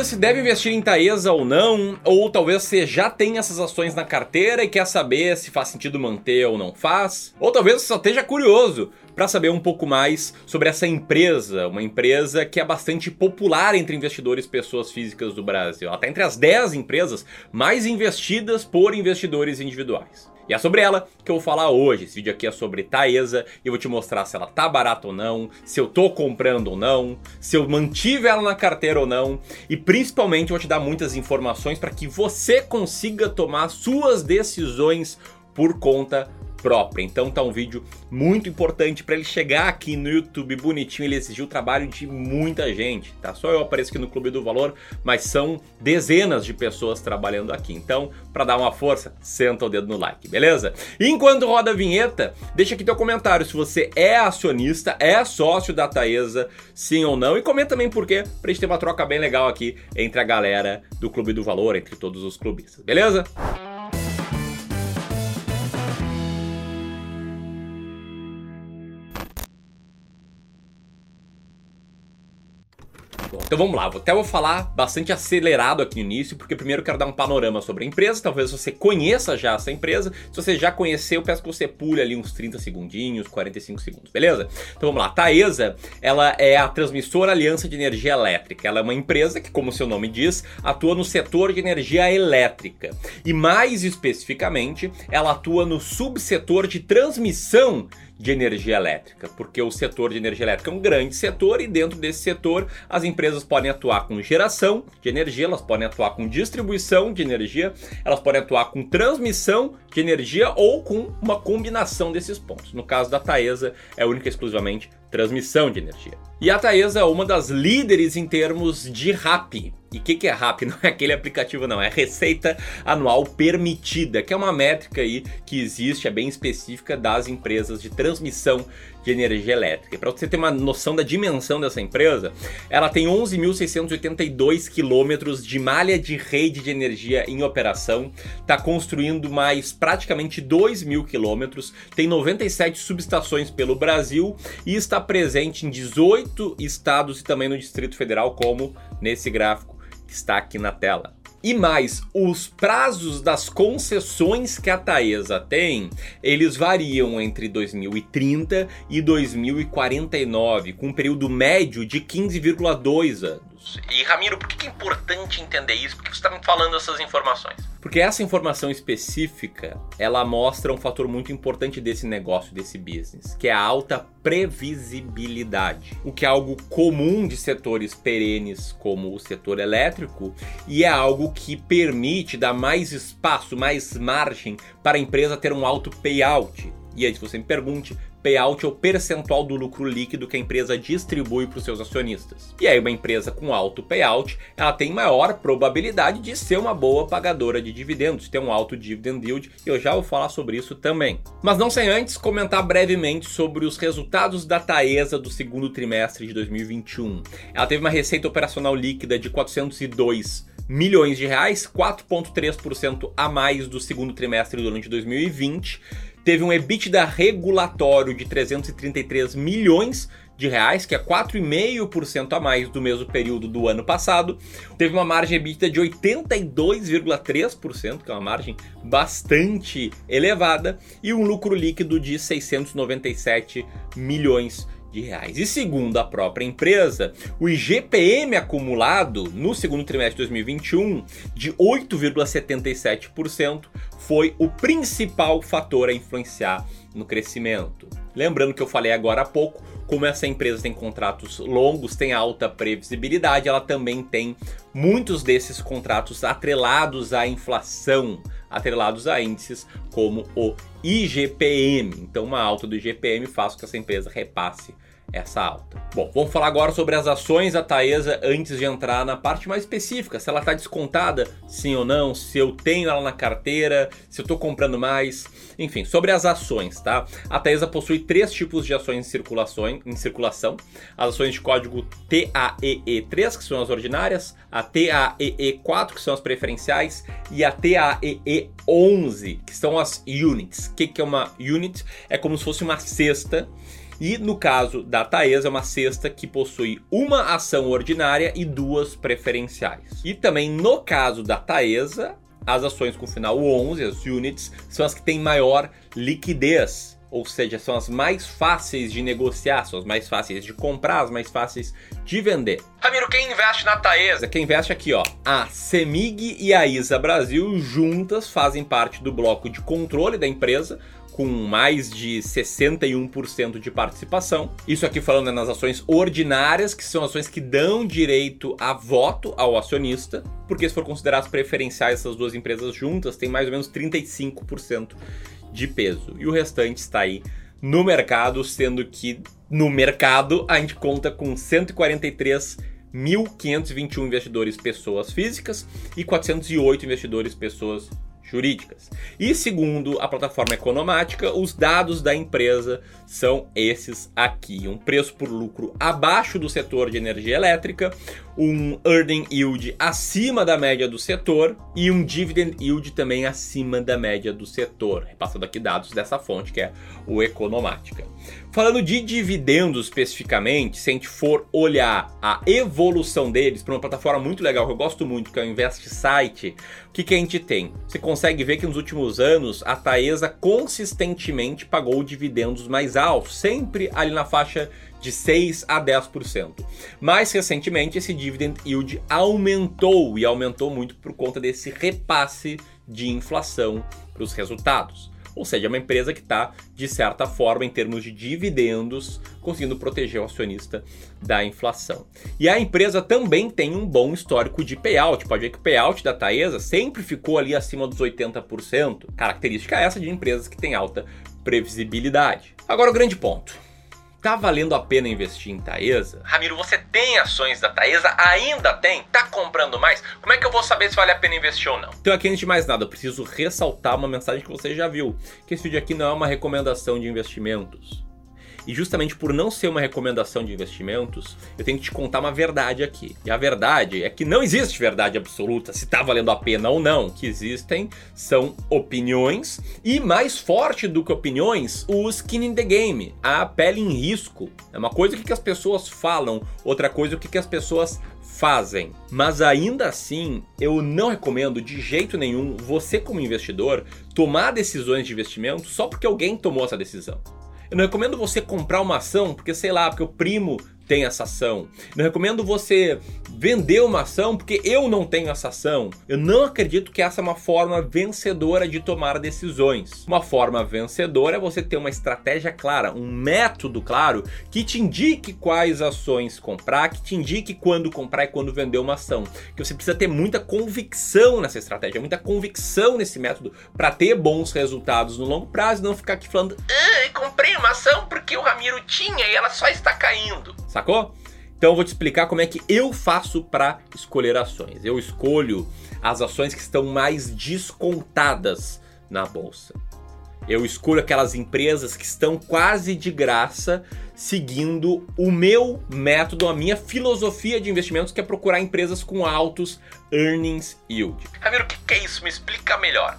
dúvida se deve investir em Taesa ou não, ou talvez você já tem essas ações na carteira e quer saber se faz sentido manter ou não faz, ou talvez você só esteja curioso para saber um pouco mais sobre essa empresa, uma empresa que é bastante popular entre investidores pessoas físicas do Brasil. Ela está entre as 10 empresas mais investidas por investidores individuais. E é sobre ela que eu vou falar hoje. Esse vídeo aqui é sobre Taesa e eu vou te mostrar se ela tá barata ou não, se eu tô comprando ou não, se eu mantive ela na carteira ou não, e principalmente eu vou te dar muitas informações para que você consiga tomar suas decisões por conta própria. Então tá um vídeo muito importante para ele chegar aqui no YouTube bonitinho, ele exigiu o trabalho de muita gente, tá? Só eu apareço aqui no Clube do Valor, mas são dezenas de pessoas trabalhando aqui. Então, para dar uma força, senta o dedo no like, beleza? Enquanto roda a vinheta, deixa aqui teu comentário se você é acionista, é sócio da Taesa, sim ou não, e comenta também por quê, pra gente ter uma troca bem legal aqui entre a galera do Clube do Valor, entre todos os clubistas, beleza? Então vamos lá, até vou falar bastante acelerado aqui no início, porque primeiro eu quero dar um panorama sobre a empresa, talvez você conheça já essa empresa, se você já conheceu, peço que você pule ali uns 30 segundinhos, 45 segundos, beleza? Então vamos lá, Taesa, ela é a transmissora Aliança de Energia Elétrica, ela é uma empresa que, como seu nome diz, atua no setor de energia elétrica, e mais especificamente, ela atua no subsetor de transmissão de energia elétrica, porque o setor de energia elétrica é um grande setor e dentro desse setor as empresas podem atuar com geração de energia, elas podem atuar com distribuição de energia, elas podem atuar com transmissão de energia ou com uma combinação desses pontos. No caso da Taesa é única e exclusivamente transmissão de energia. E a Taesa é uma das líderes em termos de RAP, e o que, que é RAP? Não é aquele aplicativo, não. É receita anual permitida, que é uma métrica aí que existe, é bem específica das empresas de transmissão de energia elétrica. Para você ter uma noção da dimensão dessa empresa, ela tem 11.682 quilômetros de malha de rede de energia em operação, está construindo mais praticamente 2 mil quilômetros, tem 97 subestações pelo Brasil e está presente em 18 estados e também no Distrito Federal, como nesse gráfico que está aqui na tela. E mais, os prazos das concessões que a Taesa tem, eles variam entre 2030 e 2049, com um período médio de 15,2 anos. E Ramiro, por que é importante entender isso? Por que você está me falando essas informações? Porque essa informação específica, ela mostra um fator muito importante desse negócio, desse business, que é a alta previsibilidade. O que é algo comum de setores perenes como o setor elétrico e é algo que permite dar mais espaço, mais margem para a empresa ter um alto payout. E aí, se você me pergunte, payout é o percentual do lucro líquido que a empresa distribui para os seus acionistas. E aí uma empresa com alto payout, ela tem maior probabilidade de ser uma boa pagadora de dividendos, ter um alto dividend yield, e eu já vou falar sobre isso também. Mas não sem antes comentar brevemente sobre os resultados da Taesa do segundo trimestre de 2021. Ela teve uma receita operacional líquida de 402 milhões de reais, 4,3% a mais do segundo trimestre de 2020 teve um EBITDA regulatório de 333 milhões de reais, que é 4,5% a mais do mesmo período do ano passado. Teve uma margem EBITDA de 82,3%, que é uma margem bastante elevada, e um lucro líquido de 697 milhões de reais. E segundo a própria empresa, o IGPM acumulado no segundo trimestre de 2021 de 8,77% foi o principal fator a influenciar no crescimento. Lembrando que eu falei agora há pouco, como essa empresa tem contratos longos, tem alta previsibilidade, ela também tem muitos desses contratos atrelados à inflação, atrelados a índices como o IGPM. Então, uma alta do IGPM faz com que essa empresa repasse essa alta. Bom, vamos falar agora sobre as ações da Taesa antes de entrar na parte mais específica, se ela está descontada, sim ou não, se eu tenho ela na carteira, se eu estou comprando mais, enfim, sobre as ações, tá? A Taesa possui três tipos de ações em circulação, em circulação, as ações de código TAEE3, que são as ordinárias, a TAEE4, que são as preferenciais, e a TAEE11, que são as units. O que, que é uma unit? É como se fosse uma cesta E no caso da Taesa, é uma cesta que possui uma ação ordinária e duas preferenciais. E também no caso da Taesa, as ações com final 11, as units, são as que têm maior liquidez. Ou seja, são as mais fáceis de negociar, são as mais fáceis de comprar, as mais fáceis de vender. Ramiro, quem investe na Taesa? Quem investe aqui, ó. A Semig e a Isa Brasil juntas fazem parte do bloco de controle da empresa, com mais de 61% de participação. Isso aqui falando nas ações ordinárias, que são ações que dão direito a voto ao acionista, porque se for considerar as preferenciais essas duas empresas juntas, tem mais ou menos 35% de peso. E o restante está aí no mercado, sendo que no mercado a gente conta com 143.521 investidores pessoas físicas e 408 investidores pessoas jurídicas. E segundo a plataforma Economática, os dados da empresa são esses aqui: um preço por lucro abaixo do setor de energia elétrica, um earning yield acima da média do setor e um dividend yield também acima da média do setor. Repassando aqui dados dessa fonte que é o Economática. Falando de dividendos especificamente, se a gente for olhar a evolução deles para uma plataforma muito legal que eu gosto muito, que é o Invest Site, o que, que a gente tem? Você consegue ver que nos últimos anos a Taesa consistentemente pagou dividendos mais altos, sempre ali na faixa de 6 a 10%. Mais recentemente, esse dividend yield aumentou e aumentou muito por conta desse repasse de inflação para os resultados. Ou seja, é uma empresa que está, de certa forma, em termos de dividendos, conseguindo proteger o acionista da inflação. E a empresa também tem um bom histórico de payout. Pode ver que o payout da Taesa sempre ficou ali acima dos 80%. Característica essa de empresas que têm alta previsibilidade. Agora o grande ponto. Tá valendo a pena investir em Taesa? Ramiro, você tem ações da Taesa? Ainda tem? Tá comprando mais? Como é que eu vou saber se vale a pena investir ou não? Então aqui, antes de mais nada, eu preciso ressaltar uma mensagem que você já viu. Que esse vídeo aqui não é uma recomendação de investimentos. E justamente por não ser uma recomendação de investimentos, eu tenho que te contar uma verdade aqui. E a verdade é que não existe verdade absoluta se está valendo a pena ou não. O que existem são opiniões e mais forte do que opiniões, o skin in the game, a pele em risco. É uma coisa que as pessoas falam, outra coisa o que as pessoas fazem. Mas ainda assim, eu não recomendo de jeito nenhum você como investidor tomar decisões de investimento só porque alguém tomou essa decisão. Eu não recomendo você comprar uma ação porque, sei lá, porque o primo tem essa ação. Não recomendo você vender uma ação porque eu não tenho essa ação. Eu não acredito que essa é uma forma vencedora de tomar decisões. Uma forma vencedora é você ter uma estratégia clara, um método claro que te indique quais ações comprar, que te indique quando comprar e quando vender uma ação. Que você precisa ter muita convicção nessa estratégia, muita convicção nesse método para ter bons resultados no longo prazo e não ficar aqui falando, ah, comprei uma ação porque o Ramiro tinha e ela só está caindo. Sacou? Então eu vou te explicar como é que eu faço para escolher ações. Eu escolho as ações que estão mais descontadas na bolsa. Eu escolho aquelas empresas que estão quase de graça, seguindo o meu método, a minha filosofia de investimentos, que é procurar empresas com altos earnings yield. Ramiro, o que é isso? Me explica melhor.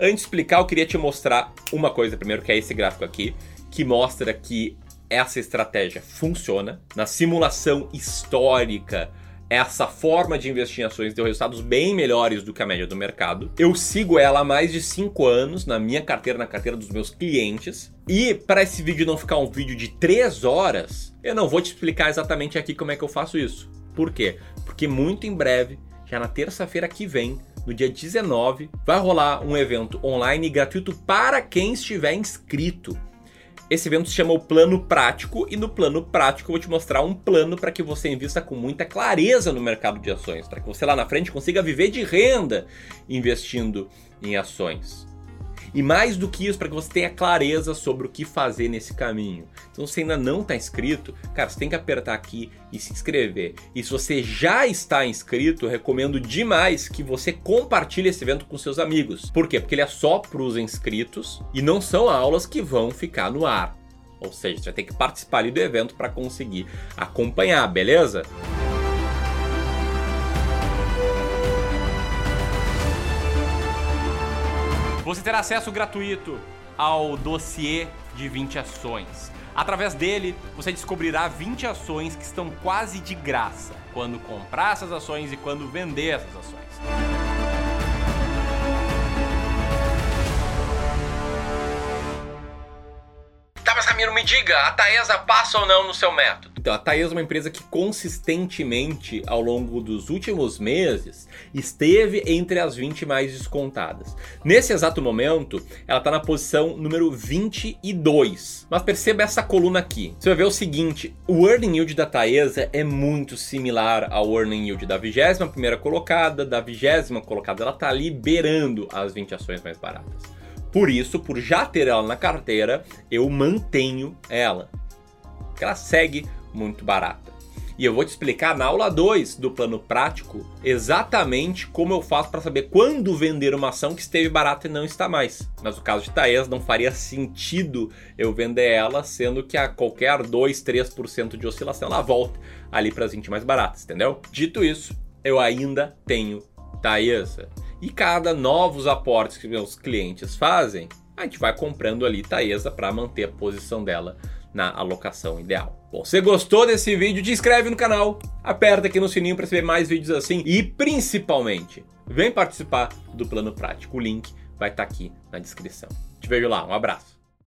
Antes de explicar, eu queria te mostrar uma coisa primeiro, que é esse gráfico aqui, que mostra que essa estratégia funciona. Na simulação histórica, essa forma de investir em ações deu resultados bem melhores do que a média do mercado. Eu sigo ela há mais de 5 anos na minha carteira, na carteira dos meus clientes. E para esse vídeo não ficar um vídeo de 3 horas, eu não vou te explicar exatamente aqui como é que eu faço isso. Por quê? Porque muito em breve, já na terça-feira que vem, no dia 19, vai rolar um evento online gratuito para quem estiver inscrito. Esse evento se chama o Plano Prático e no Plano Prático eu vou te mostrar um plano para que você invista com muita clareza no mercado de ações, para que você lá na frente consiga viver de renda investindo em ações. E mais do que isso, para que você tenha clareza sobre o que fazer nesse caminho. Então, se ainda não está inscrito, cara, você tem que apertar aqui e se inscrever. E se você já está inscrito, recomendo demais que você compartilhe esse evento com seus amigos. Por quê? Porque ele é só para os inscritos e não são aulas que vão ficar no ar. Ou seja, você vai ter que participar ali do evento para conseguir acompanhar, beleza? Você terá acesso gratuito ao dossiê de 20 ações. Através dele, você descobrirá 20 ações que estão quase de graça quando comprar essas ações e quando vender essas ações. Me diga, a Taesa passa ou não no seu método? Então, a Taesa é uma empresa que consistentemente, ao longo dos últimos meses, esteve entre as 20 mais descontadas. Nesse exato momento, ela está na posição número 22. Mas perceba essa coluna aqui. Você vai ver o seguinte, o earning yield da Taesa é muito similar ao earning yield da 21ª colocada, da 20 colocada, ela está ali beirando as 20 ações mais baratas. Por isso, por já ter ela na carteira, eu mantenho ela. Porque ela segue muito barata. E eu vou te explicar na aula 2 do plano prático exatamente como eu faço para saber quando vender uma ação que esteve barata e não está mais. Mas no caso de Taes não faria sentido eu vender ela, sendo que a qualquer 2, 3% de oscilação ela volta ali para as 20 mais baratas, entendeu? Dito isso, eu ainda tenho Taesa. E cada novos aportes que meus clientes fazem, a gente vai comprando ali Taesa para manter a posição dela na alocação ideal. Bom, se gostou desse vídeo, te inscreve no canal, aperta aqui no sininho para receber mais vídeos assim e principalmente, vem participar do plano prático. O link vai estar tá aqui na descrição. Te vejo lá, um abraço.